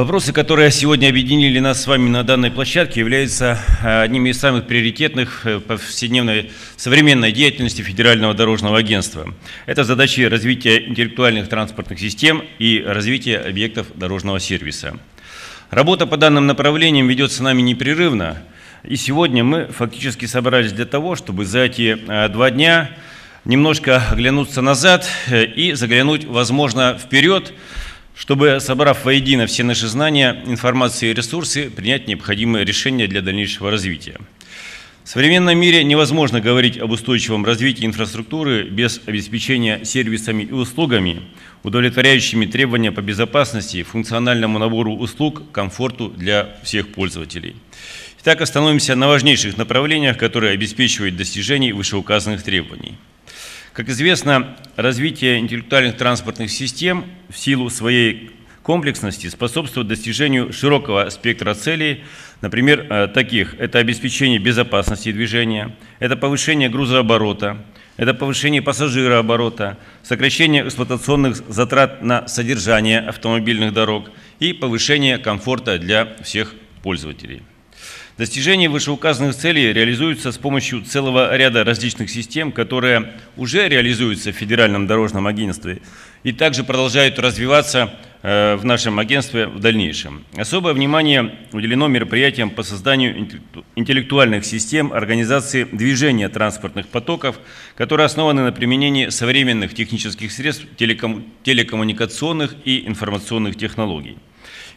Вопросы, которые сегодня объединили нас с вами на данной площадке, являются э, одними из самых приоритетных в повседневной современной деятельности Федерального дорожного агентства. Это задачи развития интеллектуальных транспортных систем и развития объектов дорожного сервиса. Работа по данным направлениям ведется нами непрерывно, и сегодня мы фактически собрались для того, чтобы за эти э, два дня немножко оглянуться назад э, и заглянуть, возможно, вперед, чтобы, собрав воедино все наши знания, информации и ресурсы, принять необходимые решения для дальнейшего развития. В современном мире невозможно говорить об устойчивом развитии инфраструктуры без обеспечения сервисами и услугами, удовлетворяющими требования по безопасности, функциональному набору услуг, комфорту для всех пользователей. Итак, остановимся на важнейших направлениях, которые обеспечивают достижение вышеуказанных требований. Как известно, развитие интеллектуальных транспортных систем в силу своей комплексности способствует достижению широкого спектра целей, например, э, таких. Это обеспечение безопасности движения, это повышение грузооборота, это повышение пассажирооборота, сокращение эксплуатационных затрат на содержание автомобильных дорог и повышение комфорта для всех пользователей. Достижение вышеуказанных целей реализуется с помощью целого ряда различных систем, которые уже реализуются в Федеральном дорожном агентстве и также продолжают развиваться э, в нашем агентстве в дальнейшем. Особое внимание уделено мероприятиям по созданию интеллектуальных систем организации движения транспортных потоков, которые основаны на применении современных технических средств телеком, телекоммуникационных и информационных технологий.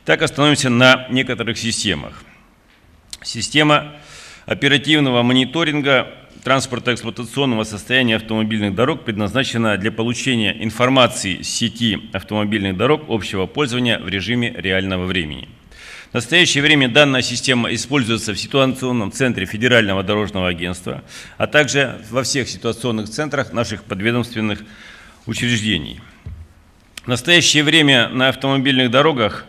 Так остановимся на некоторых системах. Система оперативного мониторинга транспортно-эксплуатационного состояния автомобильных дорог предназначена для получения информации с сети автомобильных дорог общего пользования в режиме реального времени. В настоящее время данная система используется в ситуационном центре Федерального дорожного агентства, а также во всех ситуационных центрах наших подведомственных учреждений. В настоящее время на автомобильных дорогах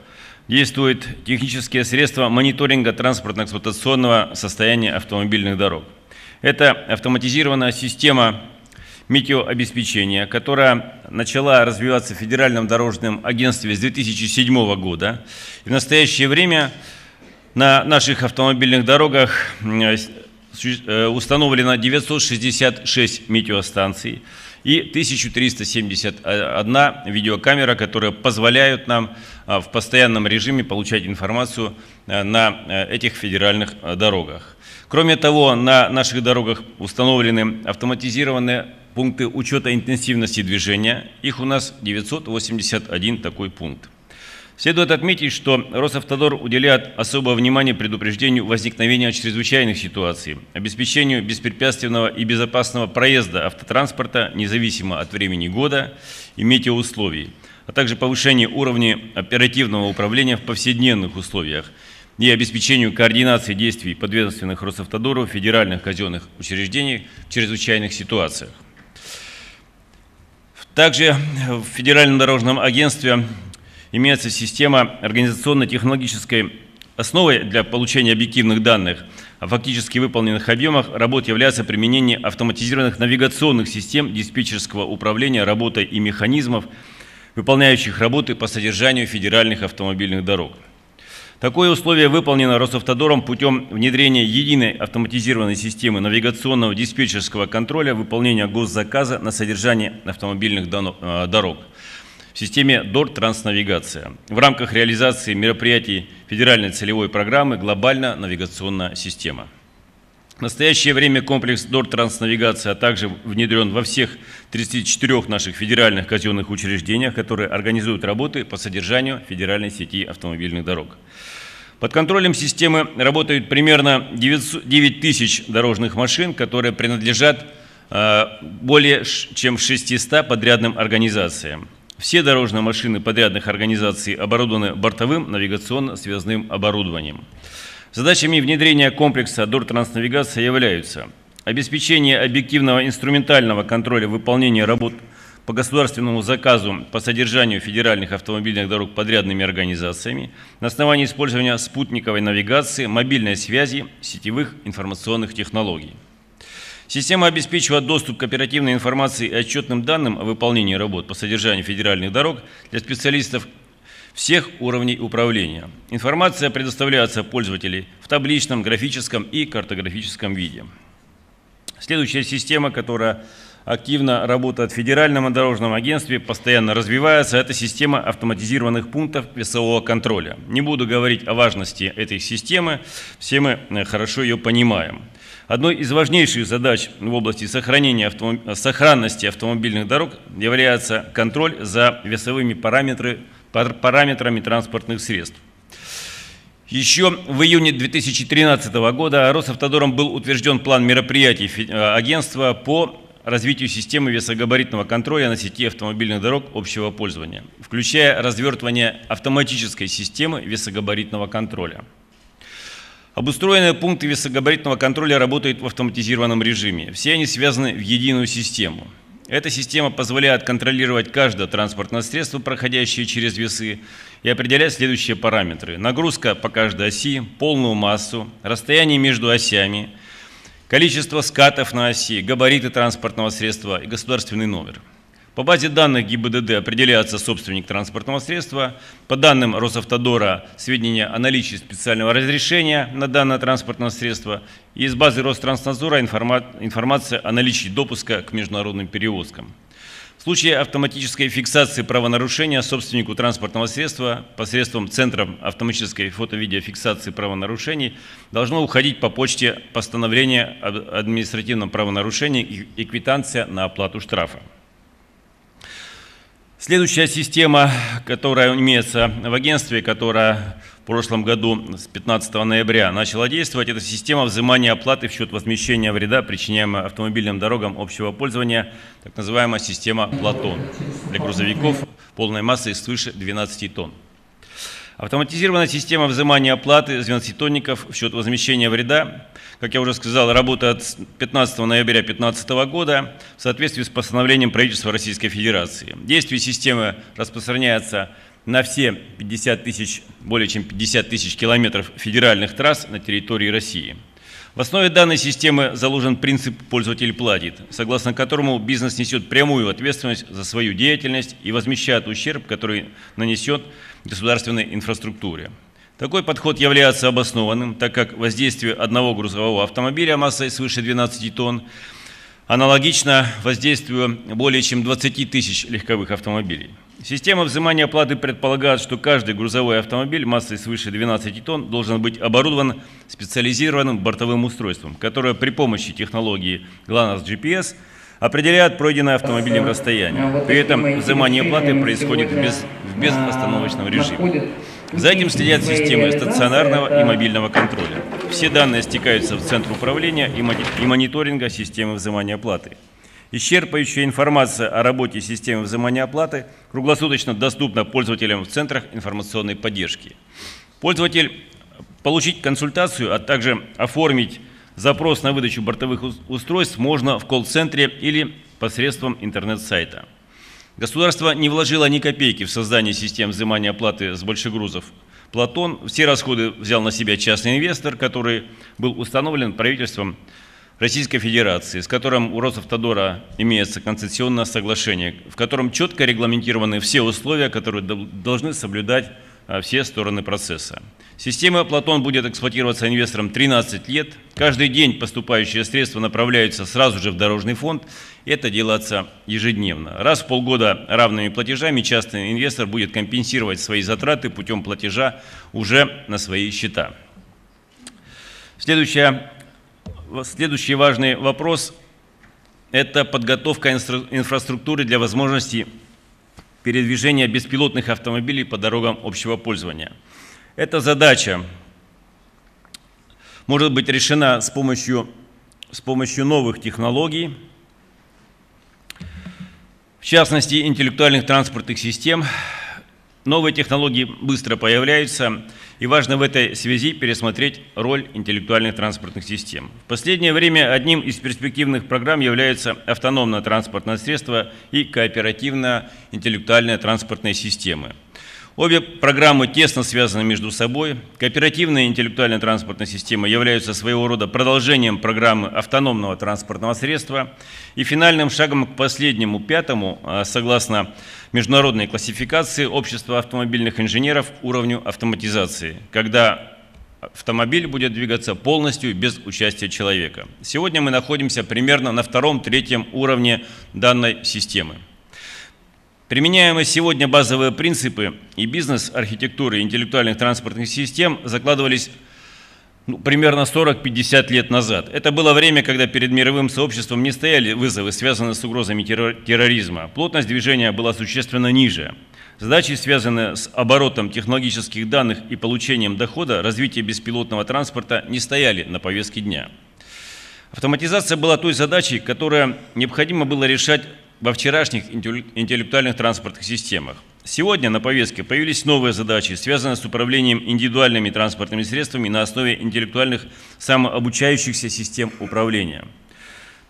действуют технические средства мониторинга транспортно-эксплуатационного состояния автомобильных дорог. Это автоматизированная система метеообеспечения, которая начала развиваться в Федеральном дорожном агентстве с 2007 года. И в настоящее время на наших автомобильных дорогах э, установлено 966 метеостанций и 1371 видеокамера, которые позволяют нам а, в постоянном режиме получать информацию а, на э, этих федеральных а, дорогах. Кроме того, на наших дорогах установлены автоматизированные пункты учета интенсивности движения. Их у нас 981 такой пункт. Следует отметить, что Росавтодор уделяет особое внимание предупреждению возникновения чрезвычайных ситуаций, обеспечению беспрепятственного и безопасного проезда автотранспорта независимо от времени года и метеоусловий, а также повышению уровня оперативного управления в повседневных условиях и обеспечению координации действий подведомственных Росавтодору в федеральных казенных учреждениях в чрезвычайных ситуациях. Также в Федеральном дорожном агентстве имеется система организационно-технологической основой для получения объективных данных о фактически выполненных объемах работ является применение автоматизированных навигационных систем диспетчерского управления работой и механизмов, выполняющих работы по содержанию федеральных автомобильных дорог. Такое условие выполнено Росавтодором путем внедрения единой автоматизированной системы навигационного диспетчерского контроля выполнения госзаказа на содержание автомобильных э, дорог – в системе ДОР «Транснавигация» в рамках реализации мероприятий федеральной целевой программы «Глобальная навигационная система». В настоящее время комплекс ДОР «Транснавигация» а также внедрен во всех 34 наших федеральных казенных учреждениях, которые организуют работы по содержанию федеральной сети автомобильных дорог. Под контролем системы работают примерно 9 тысяч дорожных машин, которые принадлежат э, более чем 600 подрядным организациям. Все дорожные машины подрядных организаций оборудованы бортовым навигационно-связным оборудованием. Задачами внедрения комплекса ДОР-транснавигация являются обеспечение объективного инструментального контроля выполнения работ по государственному заказу по содержанию федеральных автомобильных дорог подрядными организациями на основании использования спутниковой навигации, мобильной связи, сетевых информационных технологий. Система обеспечивает доступ к оперативной информации и отчетным данным о выполнении работ по содержанию федеральных дорог для специалистов всех уровней управления. Информация предоставляется пользователей в табличном, графическом и картографическом виде. Следующая система, которая активно работает в Федеральном дорожном агентстве, постоянно развивается, это система автоматизированных пунктов весового контроля. Не буду говорить о важности этой системы, все мы э, хорошо ее понимаем. Одной из важнейших задач в области сохранения автомоб... сохранности автомобильных дорог является контроль за весовыми параметры... параметрами транспортных средств. Еще в июне 2013 года Росавтодором был утвержден план мероприятий э, агентства по развитию системы весогабаритного контроля на сети автомобильных дорог общего пользования, включая развертывание автоматической системы весогабаритного контроля. Обустроенные пункты весогабаритного контроля работают в автоматизированном режиме. Все они связаны в единую систему. Эта система позволяет контролировать каждое транспортное средство, проходящее через весы, и определять следующие параметры. Нагрузка по каждой оси, полную массу, расстояние между осями, количество скатов на оси, габариты транспортного средства и государственный номер – по базе данных ГИБДД определяется собственник транспортного средства. По данным Росавтодора сведения о наличии специального разрешения на данное транспортное средство. И из базы Ространснадзора информация о наличии допуска к международным перевозкам. В случае автоматической фиксации правонарушения собственнику транспортного средства посредством Центра автоматической фото-видеофиксации правонарушений должно уходить по почте постановление об административном правонарушении и квитанция на оплату штрафа. Следующая система, которая имеется в агентстве, которая в прошлом году с 15 ноября начала действовать, это система взимания оплаты в счет возмещения вреда, причиняемого автомобильным дорогам общего пользования, так называемая система Платон для грузовиков полной массой свыше 12 тонн. Автоматизированная система взимания оплаты с 12-тонников в счет возмещения вреда, как я уже сказал, работает с 15 ноября 2015 года в соответствии с постановлением правительства Российской Федерации. Действие системы распространяется на все 50 тысяч, более чем 50 тысяч километров федеральных трасс на территории России. В основе данной системы заложен принцип «пользователь платит», согласно которому бизнес несет прямую ответственность за свою деятельность и возмещает ущерб, который нанесет государственной инфраструктуре. Такой подход является обоснованным, так как воздействие одного грузового автомобиля массой свыше 12 тонн аналогично воздействию более чем 20 тысяч легковых автомобилей. Система взимания оплаты предполагает, что каждый грузовой автомобиль массой свыше 12 тонн должен быть оборудован специализированным бортовым устройством, которое при помощи технологии GLONASS GPS определяет пройденное автомобилем расстояние. При этом взимание оплаты происходит без, в безостановочном режиме. За этим следят системы стационарного и мобильного контроля. Все данные стекаются в Центр управления и мониторинга системы взимания оплаты. Исчерпывающая информация о работе системы взимания оплаты круглосуточно доступна пользователям в центрах информационной поддержки. Пользователь получить консультацию, а также оформить запрос на выдачу бортовых устройств можно в колл-центре или посредством интернет-сайта. Государство не вложило ни копейки в создание систем взимания оплаты с большегрузов. Платон все расходы взял на себя частный инвестор, который был установлен правительством Российской Федерации, с которым у Росавтодора имеется концессионное соглашение, в котором четко регламентированы все условия, которые должны соблюдать все стороны процесса. Система Платон будет эксплуатироваться инвестором 13 лет. Каждый день поступающие средства направляются сразу же в дорожный фонд. Это делается ежедневно. Раз в полгода равными платежами частный инвестор будет компенсировать свои затраты путем платежа уже на свои счета. Следующая Следующий важный вопрос – это подготовка инфраструктуры для возможности передвижения беспилотных автомобилей по дорогам общего пользования. Эта задача может быть решена с помощью, с помощью новых технологий, в частности, интеллектуальных транспортных систем. Новые технологии быстро появляются – и важно в этой связи пересмотреть роль интеллектуальных транспортных систем. В последнее время одним из перспективных программ является автономное транспортное средство и кооперативная интеллектуальная транспортная система. Обе программы тесно связаны между собой. Кооперативная интеллектуальная транспортная система являются своего рода продолжением программы автономного транспортного средства и финальным шагом к последнему, пятому, а, согласно международной классификации Общества автомобильных инженеров уровню автоматизации, когда автомобиль будет двигаться полностью без участия человека. Сегодня мы находимся примерно на втором-третьем уровне данной системы. Применяемые сегодня базовые принципы и бизнес-архитектуры интеллектуальных транспортных систем закладывались ну, примерно 40-50 лет назад. Это было время, когда перед мировым сообществом не стояли вызовы, связанные с угрозами терроризма. Плотность движения была существенно ниже. Задачи, связанные с оборотом технологических данных и получением дохода, развитие беспилотного транспорта не стояли на повестке дня. Автоматизация была той задачей, которая необходимо было решать во вчерашних интеллектуальных транспортных системах. Сегодня на повестке появились новые задачи, связанные с управлением индивидуальными транспортными средствами на основе интеллектуальных самообучающихся систем управления.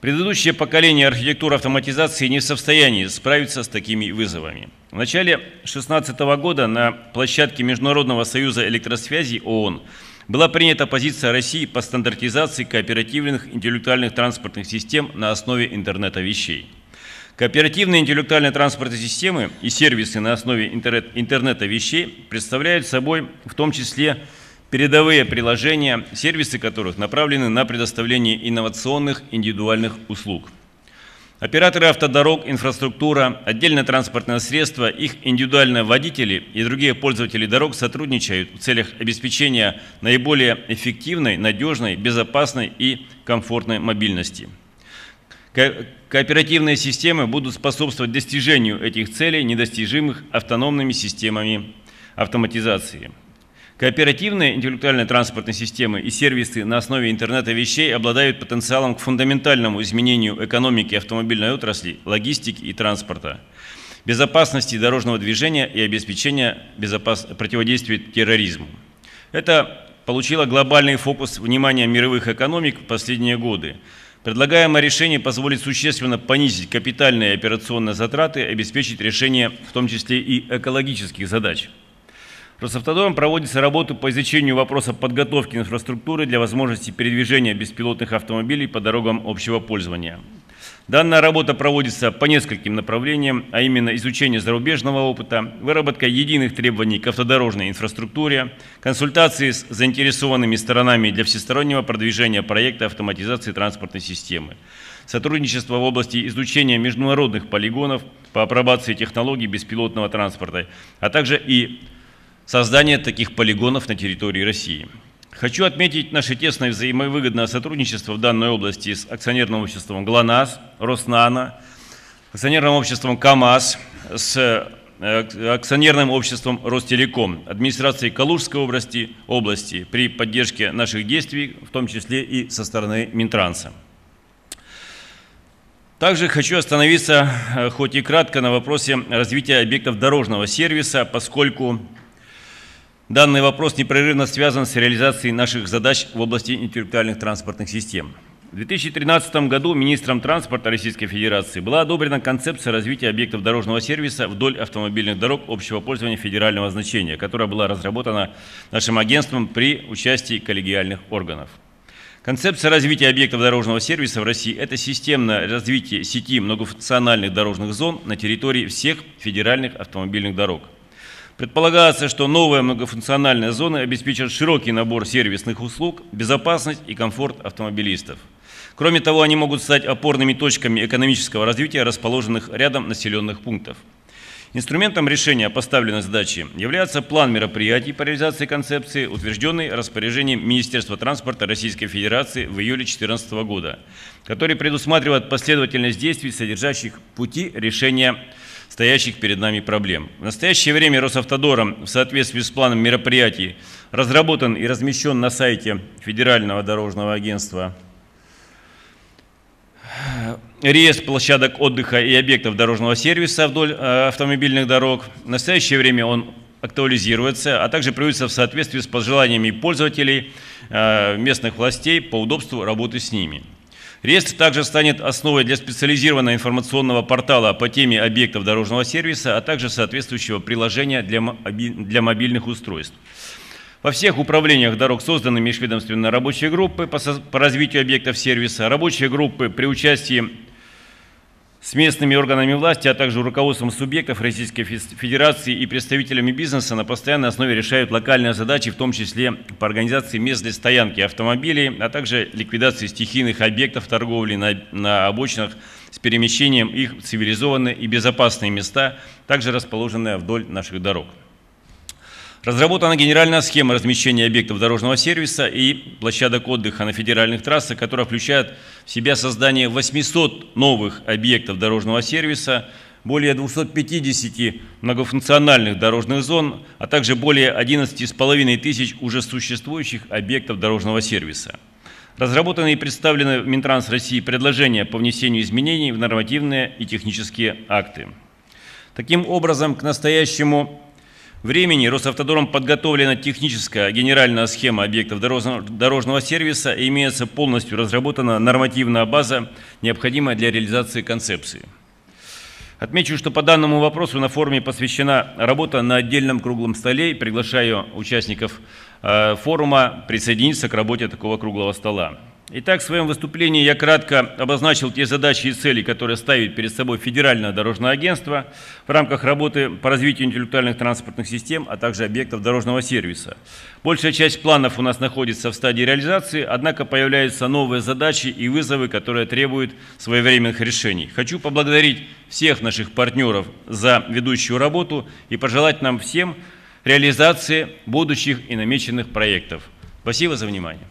Предыдущее поколение архитектуры автоматизации не в состоянии справиться с такими вызовами. В начале 2016 года на площадке Международного союза электросвязи ООН была принята позиция России по стандартизации кооперативных интеллектуальных транспортных систем на основе интернета вещей. Кооперативные интеллектуальные транспортные системы и сервисы на основе интернет, интернета вещей представляют собой в том числе передовые приложения, сервисы которых направлены на предоставление инновационных индивидуальных услуг. Операторы автодорог, инфраструктура, отдельное транспортное средство, их индивидуальные водители и другие пользователи дорог сотрудничают в целях обеспечения наиболее эффективной, надежной, безопасной и комфортной мобильности. Кооперативные системы будут способствовать достижению этих целей, недостижимых автономными системами автоматизации. Кооперативные интеллектуальные транспортные системы и сервисы на основе интернета вещей обладают потенциалом к фундаментальному изменению экономики автомобильной отрасли, логистики и транспорта, безопасности дорожного движения и обеспечения безопас... противодействия терроризму. Это получило глобальный фокус внимания мировых экономик в последние годы. Предлагаемое решение позволит существенно понизить капитальные и операционные затраты и обеспечить решение в том числе и экологических задач. Росавтодором проводится работа по изучению вопроса подготовки инфраструктуры для возможности передвижения беспилотных автомобилей по дорогам общего пользования. Данная работа проводится по нескольким направлениям, а именно изучение зарубежного опыта, выработка единых требований к автодорожной инфраструктуре, консультации с заинтересованными сторонами для всестороннего продвижения проекта автоматизации транспортной системы, сотрудничество в области изучения международных полигонов по апробации технологий беспилотного транспорта, а также и создание таких полигонов на территории России. Хочу отметить наше тесное взаимовыгодное сотрудничество в данной области с акционерным обществом ГЛОНАСС, Роснано, акционерным обществом КАМАЗ, с э, акционерным обществом Ростелеком, администрацией Калужской области, области при поддержке наших действий, в том числе и со стороны Минтранса. Также хочу остановиться, э, хоть и кратко, на вопросе развития объектов дорожного сервиса, поскольку Данный вопрос непрерывно связан с реализацией наших задач в области интеллектуальных транспортных систем. В 2013 году министром транспорта Российской Федерации была одобрена концепция развития объектов дорожного сервиса вдоль автомобильных дорог общего пользования федерального значения, которая была разработана нашим агентством при участии коллегиальных органов. Концепция развития объектов дорожного сервиса в России – это системное развитие сети многофункциональных дорожных зон на территории всех федеральных автомобильных дорог – Предполагается, что новая многофункциональная зона обеспечит широкий набор сервисных услуг, безопасность и комфорт автомобилистов. Кроме того, они могут стать опорными точками экономического развития расположенных рядом населенных пунктов. Инструментом решения поставленной задачи является план мероприятий по реализации концепции, утвержденный распоряжением Министерства транспорта Российской Федерации в июле 2014 года, который предусматривает последовательность действий, содержащих пути решения стоящих перед нами проблем. В настоящее время Росавтодором в соответствии с планом мероприятий разработан и размещен на сайте Федерального дорожного агентства реестр площадок отдыха и объектов дорожного сервиса вдоль э, автомобильных дорог. В настоящее время он актуализируется, а также приводится в соответствии с пожеланиями пользователей, э, местных властей по удобству работы с ними. Реестр также станет основой для специализированного информационного портала по теме объектов дорожного сервиса, а также соответствующего приложения для, мобильных устройств. Во всех управлениях дорог созданы межведомственные рабочие группы по развитию объектов сервиса, рабочие группы при участии с местными органами власти, а также руководством субъектов Российской Федерации и представителями бизнеса на постоянной основе решают локальные задачи, в том числе по организации мест для стоянки автомобилей, а также ликвидации стихийных объектов торговли на, на обочинах с перемещением их в цивилизованные и безопасные места, также расположенные вдоль наших дорог. Разработана генеральная схема размещения объектов дорожного сервиса и площадок отдыха на федеральных трассах, которая включает в себя создание 800 новых объектов дорожного сервиса, более 250 многофункциональных дорожных зон, а также более 11,5 тысяч уже существующих объектов дорожного сервиса. Разработаны и представлены в Минтранс России предложения по внесению изменений в нормативные и технические акты. Таким образом, к настоящему времени Росавтодором подготовлена техническая генеральная схема объектов дорожного, сервиса и имеется полностью разработана нормативная база, необходимая для реализации концепции. Отмечу, что по данному вопросу на форуме посвящена работа на отдельном круглом столе приглашаю участников форума присоединиться к работе такого круглого стола. Итак, в своем выступлении я кратко обозначил те задачи и цели, которые ставит перед собой Федеральное дорожное агентство в рамках работы по развитию интеллектуальных транспортных систем, а также объектов дорожного сервиса. Большая часть планов у нас находится в стадии реализации, однако появляются новые задачи и вызовы, которые требуют своевременных решений. Хочу поблагодарить всех наших партнеров за ведущую работу и пожелать нам всем реализации будущих и намеченных проектов. Спасибо за внимание.